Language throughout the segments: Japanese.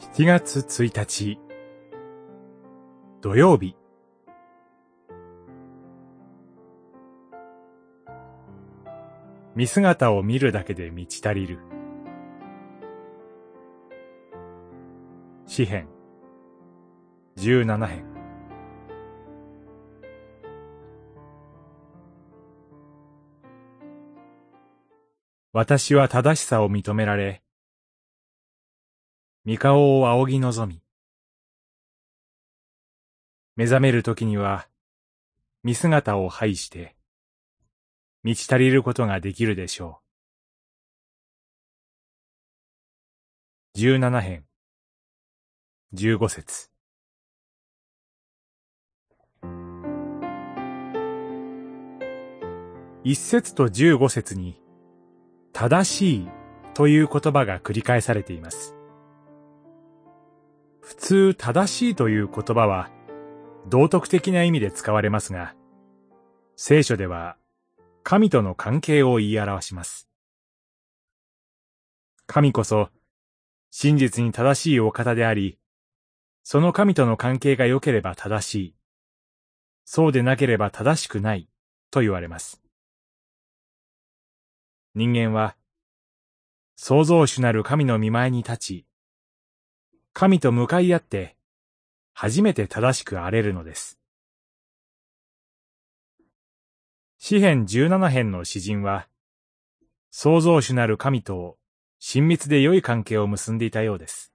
7月1日。土曜日。見姿を見るだけで満ち足りる。詩編。17編。私は正しさを認められ、三顔を仰ぎ望み、目覚めるときには、見姿を拝して、満ち足りることができるでしょう。十七編、十五節。一節と十五節に、正しいという言葉が繰り返されています。普通正しいという言葉は道徳的な意味で使われますが、聖書では神との関係を言い表します。神こそ真実に正しいお方であり、その神との関係が良ければ正しい、そうでなければ正しくないと言われます。人間は創造主なる神の見前に立ち、神と向かい合って、初めて正しく荒れるのです。詩編十七編の詩人は、創造主なる神と親密で良い関係を結んでいたようです。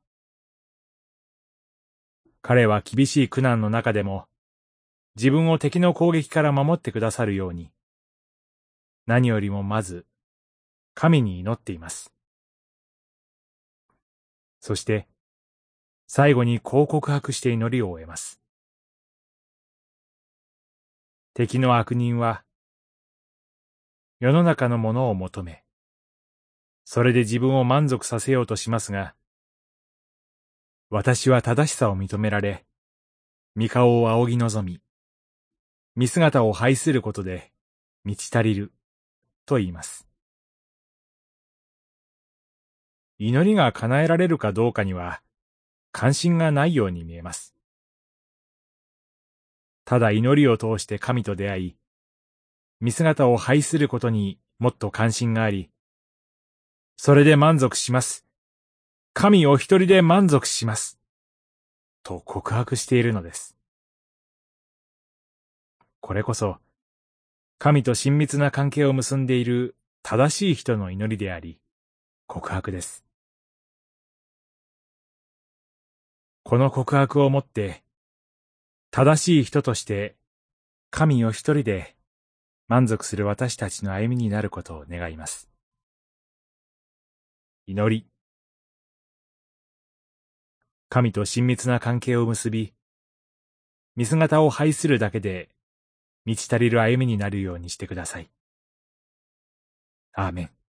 彼は厳しい苦難の中でも、自分を敵の攻撃から守ってくださるように、何よりもまず、神に祈っています。そして、最後にこう告白して祈りを終えます。敵の悪人は、世の中のものを求め、それで自分を満足させようとしますが、私は正しさを認められ、三顔を仰ぎ望み、見姿を拝することで満ち足りる、と言います。祈りが叶えられるかどうかには、関心がないように見えます。ただ祈りを通して神と出会い、見姿を拝することにもっと関心があり、それで満足します。神お一人で満足します。と告白しているのです。これこそ、神と親密な関係を結んでいる正しい人の祈りであり、告白です。この告白をもって、正しい人として、神を一人で満足する私たちの歩みになることを願います。祈り。神と親密な関係を結び、見姿を拝するだけで満ち足りる歩みになるようにしてください。アーメン。